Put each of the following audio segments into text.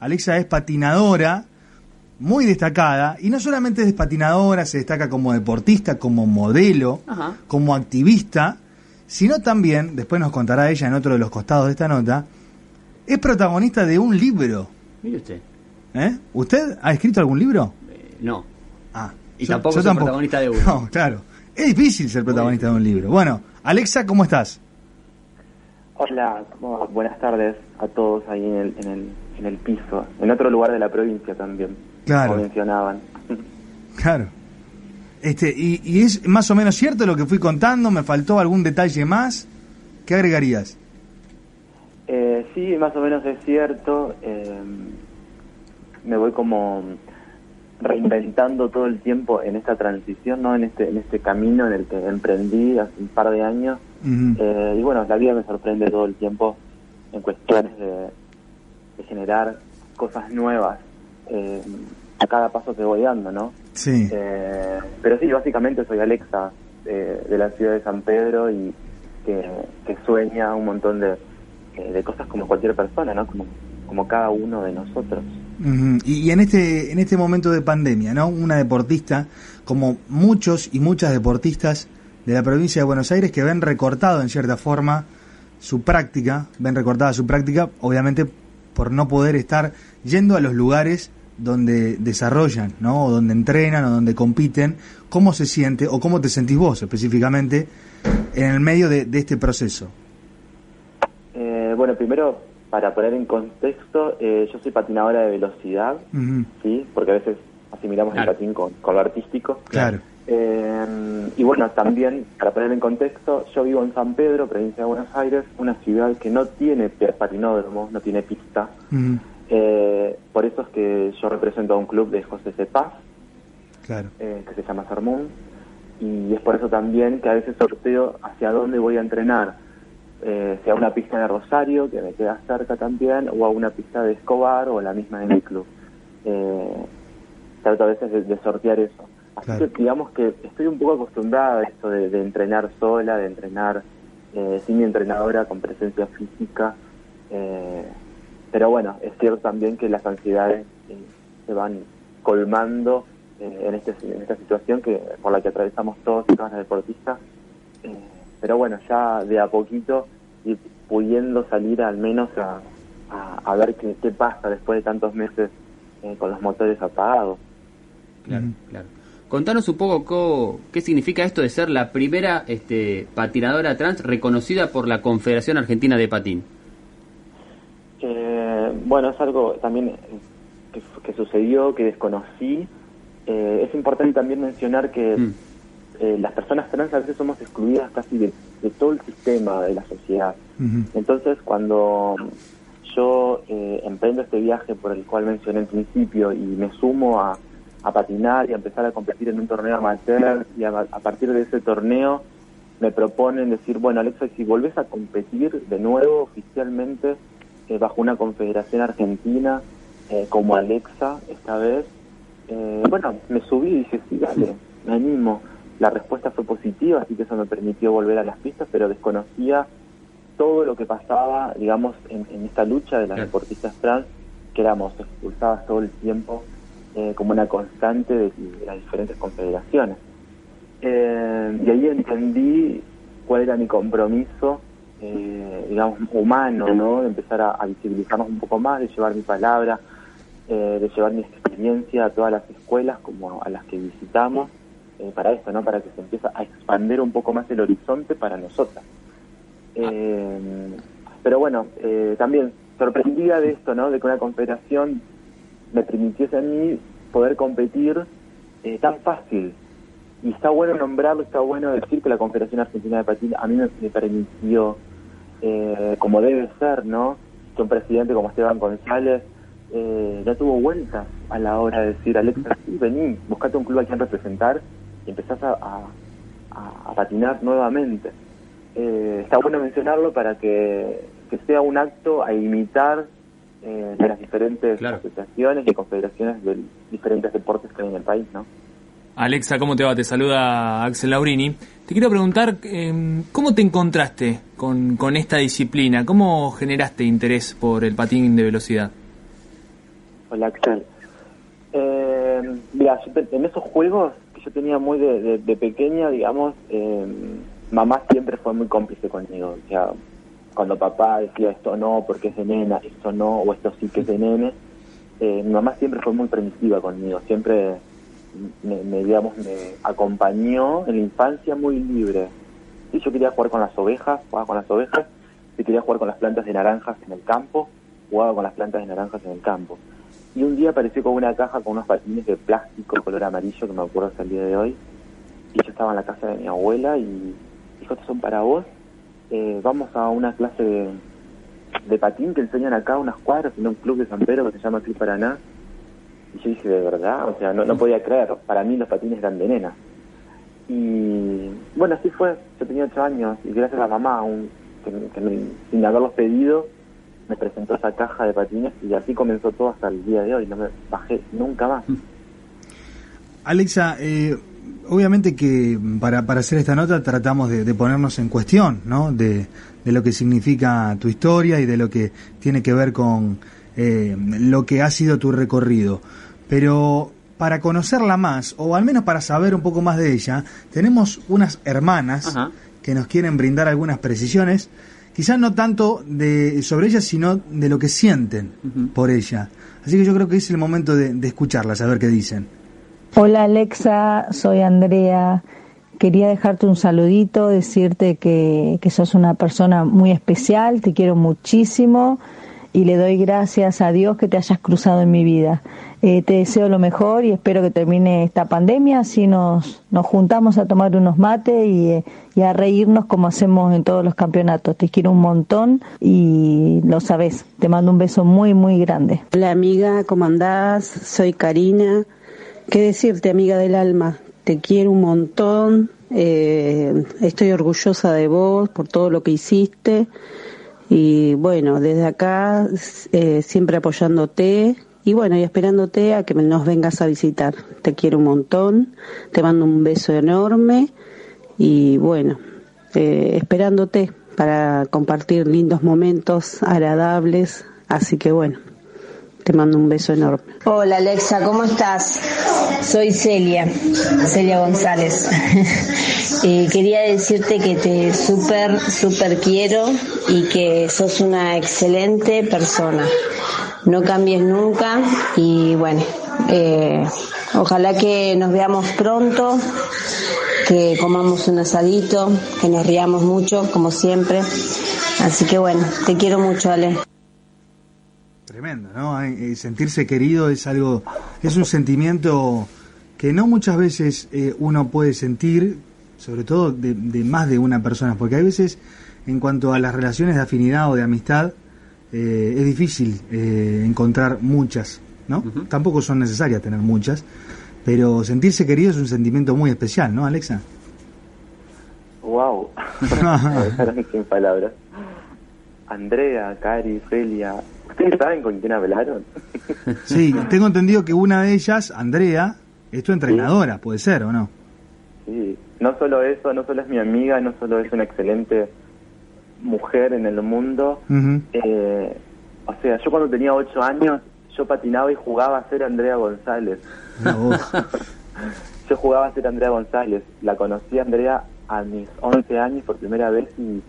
Alexa es patinadora, muy destacada, y no solamente es patinadora, se destaca como deportista, como modelo, como activista, sino también, después nos contará ella en otro de los costados de esta nota, es protagonista de un libro. Mire usted. ¿Eh? ¿Usted ha escrito algún libro? Eh, no. Ah. Y tampoco soy protagonista de uno. No, claro. Es difícil ser protagonista de un libro. Bueno, Alexa, ¿cómo estás? Hola, buenas tardes a todos ahí en el, en el, en el piso, en otro lugar de la provincia también, claro. como mencionaban. Claro. Este, y, y, es más o menos cierto lo que fui contando, me faltó algún detalle más. ¿Qué agregarías? Eh, sí, más o menos es cierto. Eh, me voy como reinventando todo el tiempo en esta transición, ¿no? En este, en este camino en el que emprendí hace un par de años. Eh, y bueno, la vida me sorprende todo el tiempo en cuestiones de, generar cosas nuevas eh, a cada paso que voy dando, ¿no? Sí. Eh, pero sí, básicamente soy Alexa de la ciudad de San Pedro y que, sueña un montón de, de cosas como cualquier persona, ¿no? Como, como cada uno de nosotros y, en este en este momento de pandemia, ¿no? Una deportista, como muchos y muchas deportistas de la provincia de Buenos Aires que ven recortado en cierta forma su práctica, ven recortada su práctica, obviamente por no poder estar yendo a los lugares donde desarrollan, ¿no? O donde entrenan o donde compiten, ¿cómo se siente o cómo te sentís vos específicamente en el medio de, este proceso? Eh, bueno, primero para poner en contexto, eh, yo soy patinadora de velocidad, ¿sí? Porque a veces asimilamos el patín con, lo artístico. Claro. Eh, y bueno, también, para poner en contexto, yo vivo en San Pedro, provincia de Buenos Aires, una ciudad que no tiene patinódromo, no tiene pista. Eh, por eso es que yo represento a un club de José C. Paz, claro. que se llama Sermón, y es por eso también que a veces sorteo hacia dónde voy a entrenar eh, sea una pista de Rosario, que me queda cerca también, o a una pista de Escobar o la misma de mi club. Eh, trato a veces de, sortear eso. Así que digamos que estoy un poco acostumbrada a esto de, entrenar sola, de entrenar eh, sin mi entrenadora, con presencia física. Eh, pero bueno, es cierto también que las ansiedades se van colmando en, este, en esta situación que por la que atravesamos todos y todas las deportistas pero bueno, ya de a poquito y pudiendo salir al menos a, a, ver qué, qué, pasa después de tantos meses eh, con los motores apagados. Claro, claro. Contanos un poco qué significa esto de ser la primera este, patinadora trans reconocida por la Confederación Argentina de Patín. Eh, bueno, es algo también que, sucedió, que desconocí. Eh, es importante también mencionar que mm. Eh, las personas trans a veces somos excluidas casi de, todo el sistema de la sociedad. Entonces, cuando yo eh, emprendo este viaje por el cual mencioné en principio y me sumo a, patinar y a empezar a competir en un torneo amateur y a, partir de ese torneo me proponen decir, bueno Alexa, si volvés a competir de nuevo oficialmente eh, bajo una confederación argentina como Alexa esta vez, bueno, me subí y dije, sí, dale, me animo. La respuesta fue positiva, así que eso me permitió volver a las pistas, pero desconocía todo lo que pasaba, digamos, en, esta lucha de las deportistas trans, que éramos expulsadas todo el tiempo eh, como una constante de, las diferentes confederaciones. Eh, y ahí entendí cuál era mi compromiso, eh, digamos, humano, ¿no? De empezar a, visibilizarnos un poco más, de llevar mi palabra, de llevar mi experiencia a todas las escuelas como a las que visitamos eh, para esto, ¿no? Para que se empiece a expandir un poco más el horizonte para nosotras. Eh, pero bueno, eh, también sorprendida de esto, ¿no? De que una confederación me permitiese a mí poder competir tan fácil. Y está bueno nombrarlo, está bueno decir que la Confederación Argentina de Patín a mí me, permitió, como debe ser, ¿no? Que un presidente como Esteban González ya tuvo vueltas a la hora de decir, Alexa, sí, vení, buscate un club a quien representar y empezás a, a, patinar nuevamente. Eh, está bueno mencionarlo para que, sea un acto a imitar eh, de las diferentes asociaciones y confederaciones de diferentes deportes que hay en el país, ¿no? Alexa, ¿cómo te va? Te saluda Axel Laurini. Te quiero preguntar, em, ¿cómo te encontraste con, con esta disciplina? ¿Cómo generaste interés por el patín de velocidad? Hola, Axel. Eh, mira, en esos juegos que yo tenía muy de, pequeña, digamos, eh, mamá siempre fue muy cómplice conmigo. O sea, cuando papá decía esto no, porque es de nena, esto no, o esto sí que es de nene, eh, mi mamá siempre fue muy permisiva conmigo, siempre me, digamos, me acompañó en la infancia muy libre. Si yo quería jugar con las ovejas, jugaba con las ovejas, si quería jugar con las plantas de naranjas en el campo, jugaba con las plantas de naranjas en el campo. Y un día apareció con una caja con unos patines de plástico color amarillo que me acuerdo hasta el día de hoy. Y yo estaba en la casa de mi abuela y dijo, estos son para vos. Eh, vamos a una clase de, patín que enseñan acá unas cuadras en un club de San Pedro que se llama Club Paraná. Y yo dije, de verdad, o sea, no, podía creer. Para mí los patines eran de nena. Y bueno, así fue. Yo tenía ocho años y gracias a la mamá, un, que, sin haberlos pedido, me presentó esa caja de patines y así comenzó todo hasta el día de hoy. No me bajé nunca más. Alexa, eh, obviamente que para, para hacer esta nota tratamos de, ponernos en cuestión, ¿no? De, de, lo que significa tu historia y de lo que tiene que ver con eh, lo que ha sido tu recorrido. Pero para conocerla más, o al menos para saber un poco más de ella, tenemos unas hermanas que nos quieren brindar algunas precisiones, quizás no tanto de sobre ella, sino de lo que sienten por ella. Así que yo creo que es el momento de, de escucharlas, a ver qué dicen. Hola Alexa, soy Andrea. Quería dejarte un saludito, decirte que, que sos una persona muy especial, te quiero muchísimo y le doy gracias a Dios que te hayas cruzado en mi vida. Eh, te deseo lo mejor y espero que termine esta pandemia, así nos, nos juntamos a tomar unos mates y, y, a reírnos como hacemos en todos los campeonatos. Te quiero un montón y lo sabes. Te mando un beso muy, muy grande. Hola amiga, ¿cómo andás? Soy Karina. ¿Qué decirte, amiga del alma? Te quiero un montón, eh, estoy orgullosa de vos por todo lo que hiciste y bueno, desde acá eh, siempre apoyándote y bueno, y esperándote a que nos vengas a visitar. Te quiero un montón, te mando un beso enorme y bueno, eh, esperándote para compartir lindos momentos agradables, así que bueno. Te mando un beso enorme. Hola Alexa, ¿cómo estás? Soy Celia, Celia González. y quería decirte que te súper, súper quiero y que sos una excelente persona. No cambies nunca y bueno, eh, ojalá que nos veamos pronto, que comamos un asadito, que nos riamos mucho, como siempre. Así que bueno, te quiero mucho, Ale. Tremendo, ¿no? Eh, sentirse querido es algo, es un sentimiento que no muchas veces eh, uno puede sentir, sobre todo de, más de una persona, porque hay veces, en cuanto a las relaciones de afinidad o de amistad, eh, es difícil encontrar muchas, ¿no? Tampoco son necesarias tener muchas, pero sentirse querido es un sentimiento muy especial, ¿no, Alexa? Wow, sin palabras. Andrea, Cari, Felia, ¿Ustedes saben con quién hablaron? Sí, tengo entendido que una de ellas, Andrea, es tu entrenadora, puede ser o no. Sí, no solo eso, no solo es mi amiga, no solo es una excelente mujer en el mundo. Eh, o sea, yo cuando tenía ocho años, yo patinaba y jugaba a ser Andrea González. yo jugaba a ser Andrea González. La conocí a Andrea a mis 11 años por primera vez y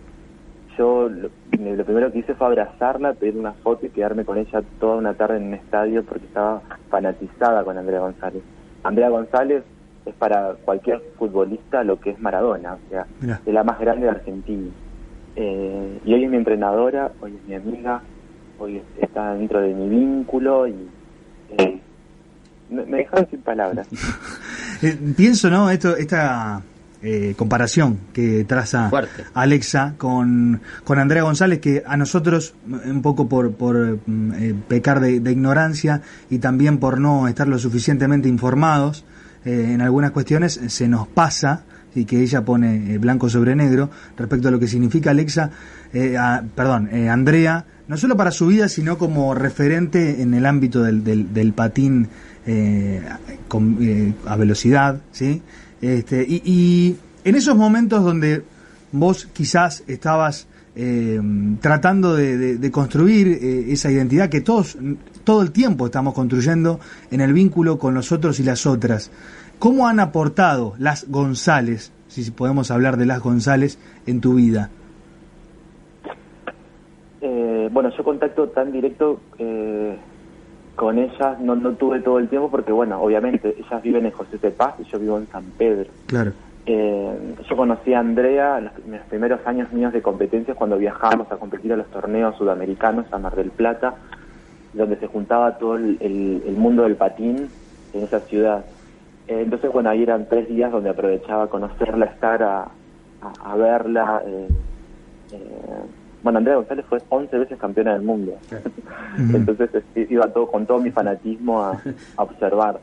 yo lo, primero que hice fue abrazarla, pedir una foto y quedarme con ella toda una tarde en un estadio porque estaba fanatizada con Andrea González. Andrea González es para cualquier futbolista lo que es Maradona, o sea, es la más grande de Argentina. Eh, y hoy es mi entrenadora, hoy es mi amiga, hoy está dentro de mi vínculo y eh, me, me dejaron sin palabras. Eh, pienso, ¿no? Esto, esta eh, comparación que traza Alexa con, con Andrea González, que a nosotros, un poco por, por mm, eh, pecar de, ignorancia y también por no estar lo suficientemente informados eh, en algunas cuestiones, se nos pasa y que ella pone blanco sobre negro respecto a lo que significa Alexa, perdón, Andrea, no solo para su vida, sino como referente en el ámbito del, del, del patín con, a velocidad, ¿sí? Este, y, en esos momentos donde vos quizás estabas eh, tratando de, construir eh, esa identidad que todos todo el tiempo estamos construyendo en el vínculo con los otros y las otras. ¿Cómo han aportado las González, si podemos hablar de las González, en tu vida? Eh, bueno, yo contacto tan directo con ellas no, no tuve todo el tiempo porque, bueno, obviamente ellas viven en José de Paz y yo vivo en San Pedro. Claro. Eh, yo conocí a Andrea en los, primeros años míos de competencias cuando viajábamos a competir a los torneos sudamericanos a Mar del Plata, donde se juntaba todo el, mundo del patín en esa ciudad. Eh, entonces, bueno, ahí eran tres días donde aprovechaba conocerla, estar a, a, verla. Eh, bueno, Andrea González fue 11 veces campeona del mundo. Entonces iba todo con todo mi fanatismo a observar.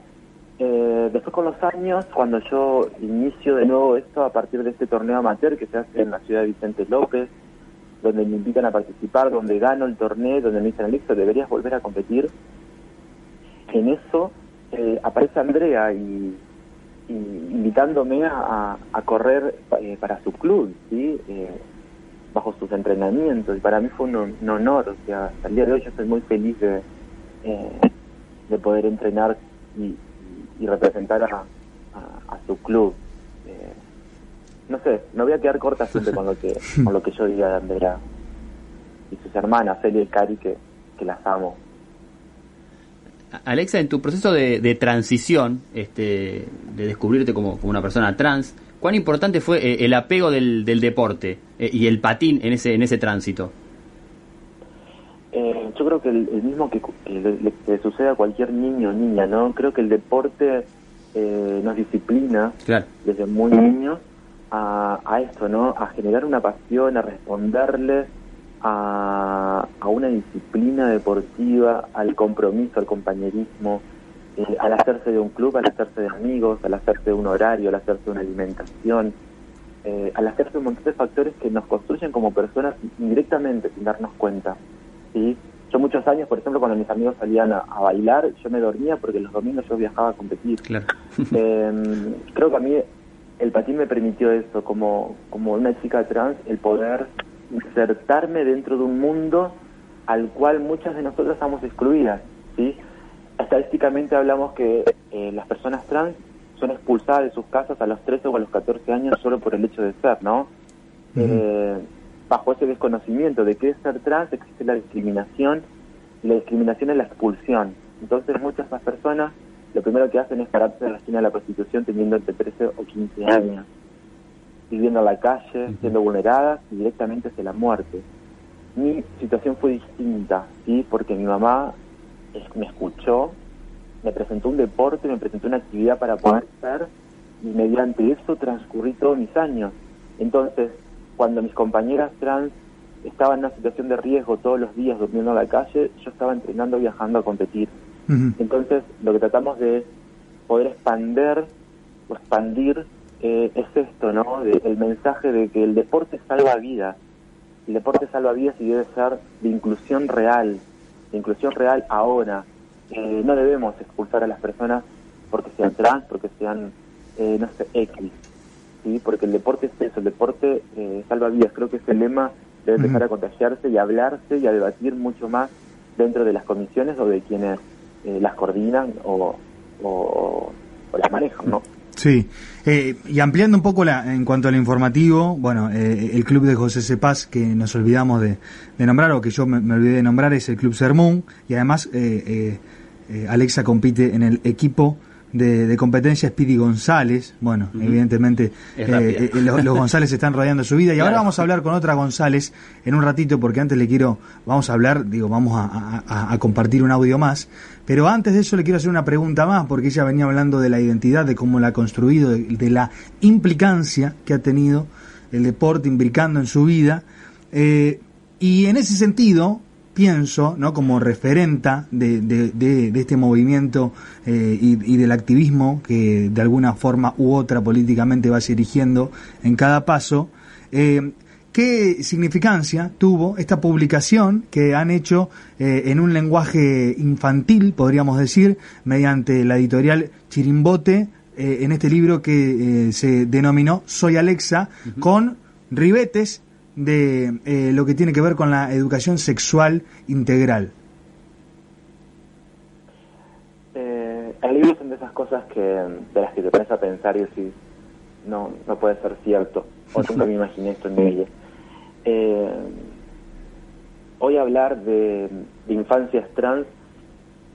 Eh, después con los años, cuando yo inicio de nuevo esto a partir de este torneo amateur que se hace en la ciudad de Vicente López, donde me invitan a participar, donde gano el torneo, donde me dicen, Alexo, deberías volver a competir. En eso eh, aparece Andrea y, invitándome a, correr eh, para su club, ¿sí? Bajo sus entrenamientos. Y para mí fue un, honor, o sea, hasta el día de hoy yo estoy muy feliz de, de poder entrenar y, y representar a, a, su club. Eh, no sé, no voy a quedar corta siempre con lo que con lo que yo diga de Andrea y sus hermanas, Celia y Cari, que, que las amo. Alexa, en tu proceso de, de transición, este, de descubrirte como, como, una persona trans, ¿cuán importante fue eh, el apego del, del deporte eh, y el patín en ese, en ese tránsito? Eh, yo creo que el, mismo que, le, sucede a cualquier niño o niña, ¿no? Creo que el deporte eh, nos disciplina desde muy niños a, a, esto, ¿no? A generar una pasión, a responderle a, a una disciplina deportiva, al compromiso, al compañerismo, eh, al hacerse de un club, al hacerse de amigos, al hacerse de un horario, al hacerse de una alimentación, al hacerse de un montón de factores que nos construyen como personas indirectamente sin darnos cuenta. ¿sí? Yo muchos años, por ejemplo, cuando mis amigos salían a, bailar, yo me dormía porque los domingos yo viajaba a competir. Em, creo que a mí el patín me permitió eso, como, como una chica trans, el poder insertarme dentro de un mundo al cual muchas de nosotros estamos excluidas. ¿sí? Estadísticamente hablamos que eh, las personas trans son expulsadas de sus casas a los 13 o a los 14 años solo por el hecho de ser, ¿no? bajo ese desconocimiento de qué es ser trans existe la discriminación y la discriminación es la expulsión. Entonces muchas las personas lo primero que hacen es pararse en la esquina de la prostitución teniendo entre 13 o 15 años, viviendo en la calle, siendo vulneradas y directamente hacia la muerte. Mi situación fue distinta, ¿sí? porque mi mamá me escuchó, me presentó un deporte, me presentó una actividad para poder ser y mediante eso transcurrí todos mis años. Entonces, cuando mis compañeras trans estaban en una situación de riesgo todos los días durmiendo en la calle, yo estaba entrenando, viajando a competir. Entonces, lo que tratamos de poder expander o expandir eh, es esto, ¿no? el mensaje de que el deporte salva vidas. El deporte salva vidas y debe ser de inclusión real, de inclusión real ahora. Eh, no debemos expulsar a las personas porque sean trans, porque sean, eh, no sé, X. ¿sí? porque el deporte es eso, el deporte eh, salva vidas. Creo que ese lema debe empezar a contagiarse y a hablarse y a debatir mucho más dentro de las comisiones o de quienes eh, las coordinan o, o, las manejan, ¿no? Sí, eh, y ampliando un poco la, en cuanto al informativo, bueno, el club de José Cepaz, que nos olvidamos de, nombrar, o que yo me, olvidé de nombrar, es el Club Sermón, y además Alexa compite en el equipo de, competencia Speedy González. Bueno, evidentemente eh, eh, los, González están rodeando su vida. Y ahora vamos a hablar con otra González en un ratito, porque antes le quiero, vamos a hablar, digo, vamos a, compartir un audio más. Pero antes de eso le quiero hacer una pregunta más, porque ella venía hablando de la identidad, de cómo la ha construido, de, la implicancia que ha tenido el deporte imbricando en su vida. Eh, y en ese sentido, pienso, ¿no? como referenta de, de, este movimiento eh, y, del activismo que de alguna forma u otra políticamente va dirigiendo en cada paso, eh, ¿qué significancia tuvo esta publicación que han hecho eh, en un lenguaje infantil, podríamos decir, mediante la editorial Chirimbote, en este libro que se denominó Soy Alexa, con ribetes de eh, lo que tiene que ver con la educación sexual integral? Eh, el libro son de esas cosas que de las que te pones a pensar y decís, no, no puede ser cierto, o nunca me imaginé esto en vida. Eh, hoy hablar de, infancias trans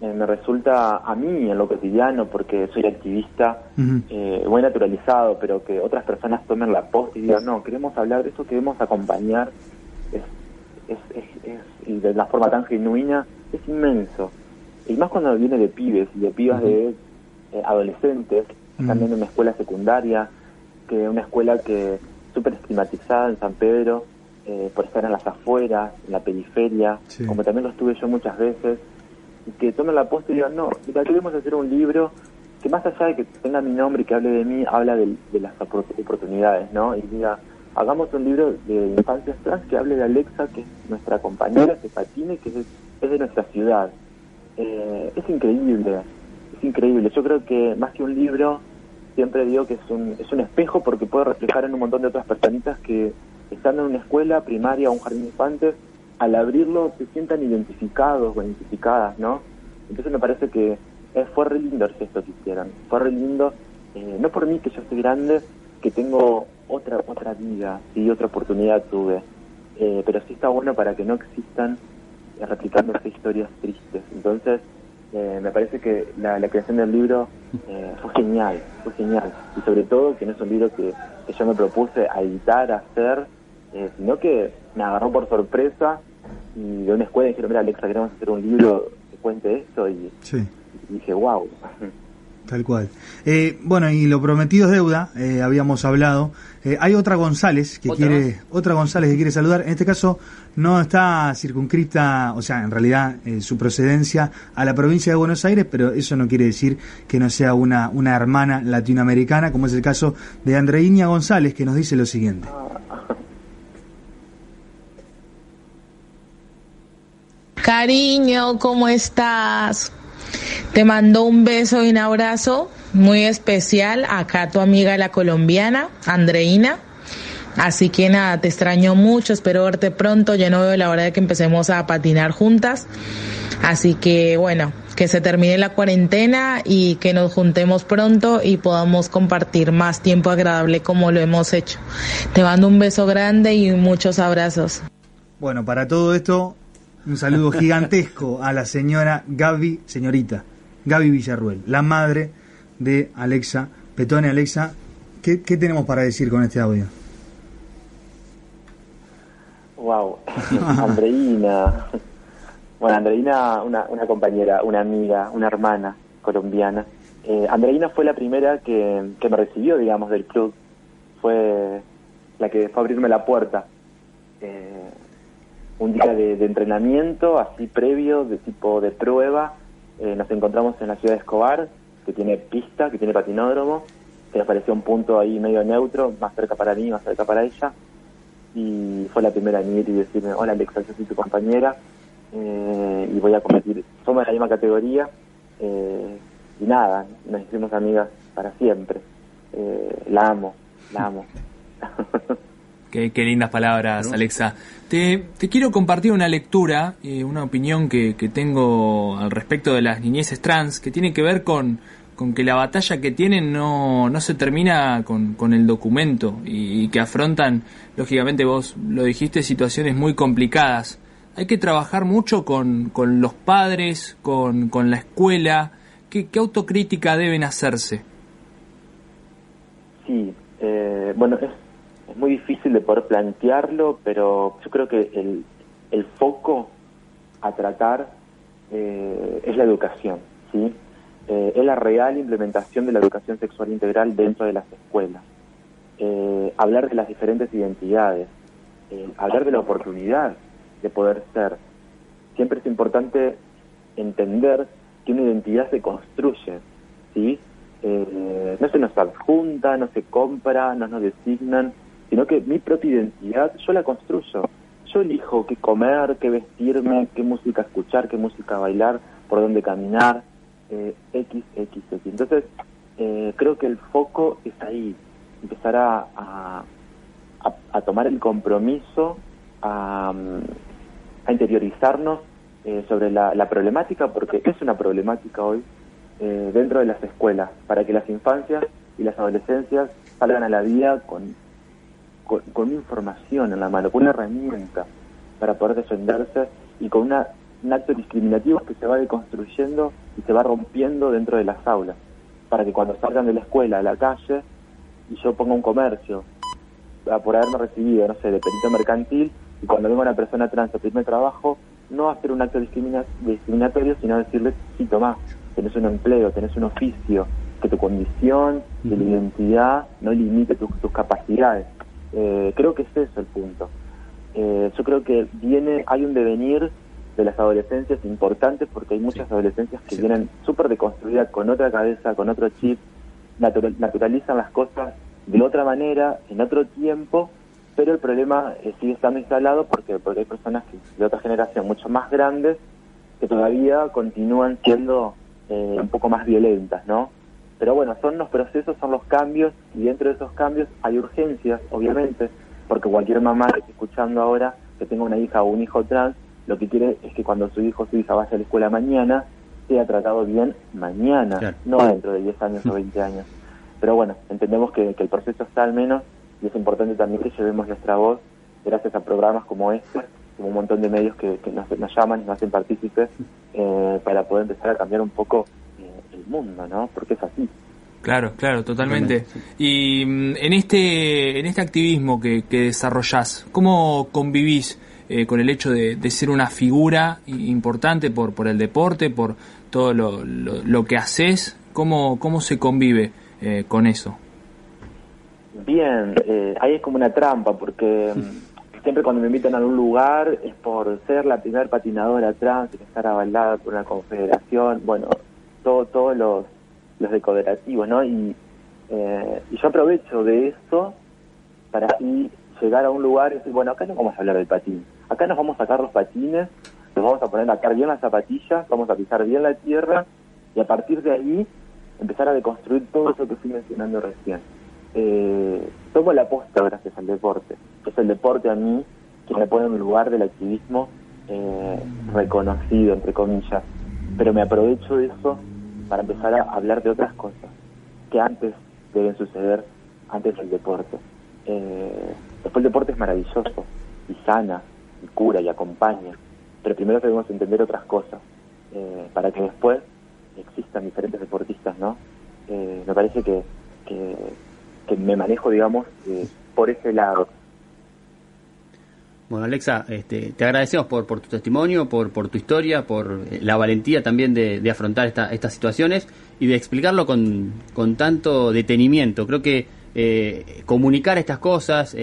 eh, me resulta a mí en lo cotidiano, porque soy activista, eh, muy naturalizado, pero que otras personas tomen la post y digan, no, queremos hablar de eso, queremos acompañar, es, y de la forma tan genuina, es inmenso. Y más cuando viene de pibes y de pibas de eh, adolescentes, también en una escuela secundaria, que una escuela que súper estigmatizada en San Pedro, eh, por estar en las afueras, en la periferia, como también lo estuve yo muchas veces, que tomen la posta y digan, no, mira, queremos hacer un libro que más allá de que tenga mi nombre y que hable de mí, habla de, las oportunidades, ¿no? Y diga, hagamos un libro de infancias trans que hable de Alexa, que es nuestra compañera, que patine, que es, de nuestra ciudad. Eh, es increíble, es increíble. Yo creo que más que un libro, siempre digo que es un, es un espejo porque puede reflejar en un montón de otras personitas que estando en una escuela primaria o un jardín de infantes, al abrirlo se sientan identificados o identificadas, ¿no? Entonces me parece que fue re lindo el gesto que hicieron, fue re lindo, eh, no por mí que yo soy grande, que tengo otra otra vida y otra oportunidad tuve, eh, pero sí está bueno para que no existan eh, replicándose historias tristes. Entonces, eh, me parece que la, creación del libro fue genial, fue genial. Y sobre todo que no es un libro que, que yo me propuse a editar, a hacer, eh, sino que me agarró por sorpresa y de una escuela dijeron, mira Alexa, queremos hacer un libro que cuente esto y, dije, wow. Tal cual. Eh, bueno, y lo prometido es deuda, eh, habíamos hablado. hay otra González que quiere, otra González que quiere saludar. En este caso no está circunscrita, o sea, en realidad su procedencia a la provincia de Buenos Aires, pero eso no quiere decir que no sea una, una hermana latinoamericana, como es el caso de Andreina González, que nos dice lo siguiente. Ah, Cariño, ¿cómo estás? Te mando un beso y un abrazo muy especial acá tu amiga la colombiana, Andreina. Así que nada, te extraño mucho, espero verte pronto, ya no veo la hora de que empecemos a patinar juntas. Así que bueno, que se termine la cuarentena y que nos juntemos pronto y podamos compartir más tiempo agradable como lo hemos hecho. Te mando un beso grande y muchos abrazos. Bueno, para todo esto un saludo gigantesco a la señora Gaby, señorita Gaby Villarruel, la madre de Alexa Petone. Alexa, ¿qué, tenemos para decir con este audio? Wow, Andreina. Bueno, Andreina, una, una compañera, una amiga, una hermana colombiana. Eh, Andreina fue la primera que, que me recibió, digamos, del club. Fue la que fue a abrirme la puerta. Eh, un día de, entrenamiento, así previo, de tipo de prueba. Eh, nos encontramos en la ciudad de Escobar, que tiene pista, que tiene patinódromo, que nos pareció un punto ahí medio neutro, más cerca para mí, más cerca para ella. Y fue la primera en ir y decirme, hola Alexa, yo soy tu compañera eh, y voy a competir. Somos de la misma categoría eh, y nada, nos hicimos amigas para siempre. la amo, la amo. Qué, lindas palabras, Alexa. Te, quiero compartir una lectura, eh, una opinión que, tengo al respecto de las niñeces trans, que tiene que ver con, con que la batalla que tienen no, no se termina con, con el documento y, que afrontan, lógicamente vos lo dijiste, situaciones muy complicadas. Hay que trabajar mucho con, con los padres, con, con la escuela. ¿Qué, ¿Qué autocrítica deben hacerse? Sí, eh, bueno, es es muy difícil de poder plantearlo, pero yo creo que el, el foco a tratar eh, es la educación, ¿sí? Eh, es la real implementación de la educación sexual integral dentro de las escuelas. Eh, hablar de las diferentes identidades, hablar de la oportunidad de poder ser. Siempre es importante entender que una identidad se construye, ¿sí? no se nos adjunta, no se compra, no nos designan, sino que mi propia identidad yo la construyo. Yo elijo qué comer, qué vestirme, qué música escuchar, qué música bailar, por dónde caminar, eh, X, X, X. Entonces, eh, creo que el foco es ahí, empezar a, a, tomar el compromiso, a, a interiorizarnos eh, sobre la, problemática, porque es una problemática hoy eh, dentro de las escuelas, para que las infancias y las adolescencias salgan a la vida con, con, información en la mano, con una herramienta para poder defenderse y con una, un acto discriminativo que se va deconstruyendo y se va rompiendo dentro de las aulas, para que cuando salgan de la escuela a la calle y yo ponga un comercio por haberme recibido, no sé, de perito mercantil, y cuando venga una persona trans a primer trabajo, no hacer un acto discriminatorio, sino decirle, sí, tomá, tenés un empleo, tenés un oficio, que tu condición, de la identidad no limite tus, capacidades. Eh, creo que es eso el punto. Eh, yo creo que viene, hay un devenir de las adolescencias importantes porque hay muchas adolescencias que vienen súper deconstruidas con otra cabeza, con otro chip, naturalizan las cosas de otra manera, en otro tiempo, pero el problema eh, sigue estando instalado porque, porque hay personas de otra generación mucho más grandes que todavía continúan siendo eh, un poco más violentas, ¿no? Pero bueno, son los procesos, son los cambios y dentro de esos cambios hay urgencias, obviamente, porque cualquier mamá que esté escuchando ahora que tenga una hija o un hijo trans, lo que quiere es que cuando su hijo o su hija vaya a la escuela mañana, sea tratado bien mañana, no dentro de 10 años o 20 años. Pero bueno, entendemos que, el proceso está al menos y es importante también que llevemos nuestra voz gracias a programas como este, como un montón de medios que, nos, llaman y nos hacen partícipes eh, para poder empezar a cambiar un poco mundo, ¿no? Porque es así. Claro, claro, totalmente. Y mm, en este en este activismo que, que desarrollás, ¿cómo convivís eh, con el hecho de, ser una figura importante por, por el deporte, por todo lo, lo, lo que haces? ¿Cómo, ¿Cómo se convive? Eh, con eso? Bien, eh, ahí es como una trampa, porque mm, siempre cuando me invitan a un lugar es por ser la primera patinadora trans, estar avalada por una confederación, bueno, todo, todos los, los decoderativos, ¿no? Y, eh, y yo aprovecho de eso para así llegar a un lugar y decir, bueno, acá no vamos a hablar del patín, acá nos vamos a sacar los patines, nos vamos a poner a sacar bien las zapatillas, vamos a pisar bien la tierra y a partir de ahí empezar a deconstruir todo eso que fui mencionando recién. Eh, tomo la aposta gracias al deporte. Es el deporte a mí que me pone en un lugar del activismo eh, reconocido, entre comillas. Pero me aprovecho de eso para empezar a hablar de otras cosas que antes deben suceder, antes del deporte. Eh, después el deporte es maravilloso y sana y cura y acompaña. Pero primero debemos entender otras cosas eh, para que después existan diferentes deportistas, ¿no? Eh, me parece que, que, me manejo, digamos, eh, por ese lado. Bueno, Alexa, este, te agradecemos por, por tu testimonio, por, por tu historia, por eh, la valentía también de, afrontar esta, estas situaciones y de explicarlo con, tanto detenimiento. Creo que comunicar estas cosas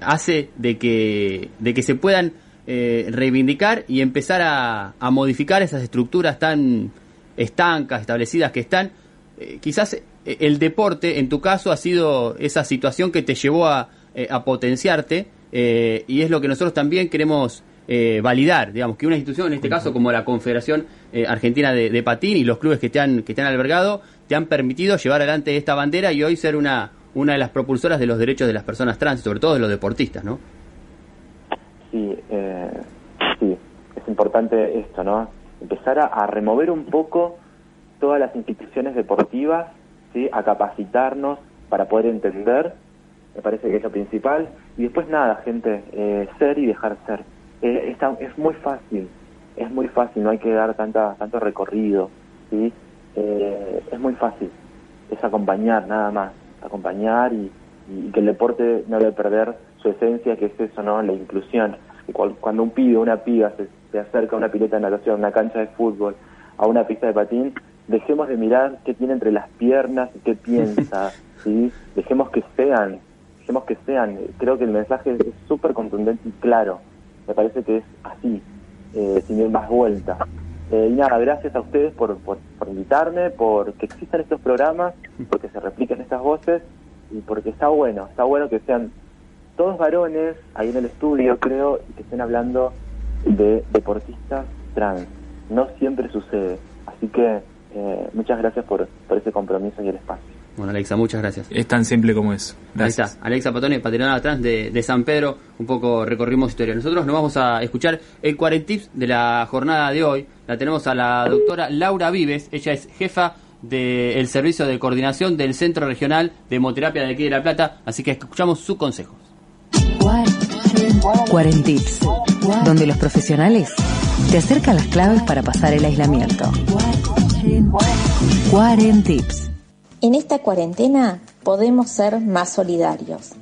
hace de que, se puedan reivindicar y empezar a, modificar esas estructuras tan estancas, establecidas que están. Eh, quizás eh, el deporte, en tu caso, ha sido esa situación que te llevó a, eh, potenciarte y es lo que nosotros también queremos validar, digamos, que una institución, en este caso como la Confederación Argentina de, Patín y los clubes que te, han, que te han albergado, te han permitido llevar adelante esta bandera y hoy ser una, una de las propulsoras de los derechos de las personas trans, sobre todo de los deportistas, ¿no? Sí, sí, es importante esto, ¿no? empezar a, remover un poco todas las instituciones deportivas, ¿sí? a capacitarnos para poder entender, me parece que es lo principal, y después nada, gente, eh, ser y dejar ser. Eh, es muy fácil, es muy fácil, no hay que dar tanta, tanto recorrido, ¿sí? Eh, es muy fácil, es acompañar nada más, acompañar y, que el deporte no debe perder su esencia, que es eso, ¿no? La inclusión. Y cuando un pibe, una piba se se acerca a una pileta de natación, a una cancha de fútbol, a una pista de patín, dejemos de mirar qué tiene entre las piernas y qué piensa, ¿sí? Dejemos que sean, que sean. Creo que el mensaje es súper contundente y claro. Me parece que es así, eh, sin ir más vuelta. Eh, y nada, gracias a ustedes por, por, por invitarme, por que existan estos programas, porque se repliquen estas voces y porque está bueno, está bueno que sean todos varones ahí en el estudio, creo, y que estén hablando de deportistas trans. No siempre sucede. Así que eh, muchas gracias por, por ese compromiso y el espacio. Bueno, Alexa, muchas gracias. Es tan simple como eso. Gracias. Ahí está, Alexa Patone, patinadora trans de, de, San Pedro, un poco recorrimos historia. Nosotros nos vamos a escuchar el 40 tips de la jornada de hoy. La tenemos a la doctora Laura Vives, ella es jefa del Servicio de Coordinación del Centro Regional de Hemoterapia de aquí de La Plata, así que escuchamos su consejo. Tips, donde los profesionales te acercan las claves para pasar el aislamiento. Tips. En esta cuarentena podemos ser más solidarios.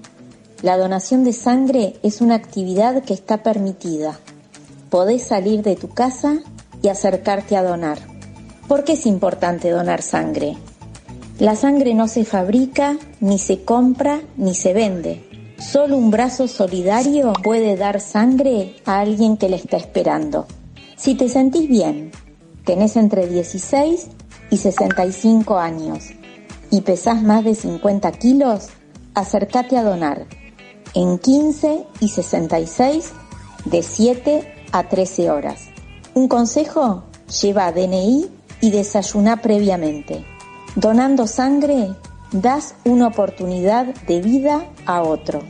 La donación de sangre es una actividad que está permitida. Podés salir de tu casa y acercarte a donar. ¿Por qué es importante donar sangre? La sangre no se fabrica, ni se compra, ni se vende. Solo un brazo solidario puede dar sangre a alguien que le está esperando. Si te sentís bien, tenés entre 16 y 65 años y pesás más de 50 kilos, acércate a donar en 15 y 66 de 7 a 13 horas. Un consejo, lleva DNI y desayuna previamente. Donando sangre, das una oportunidad de vida a otro.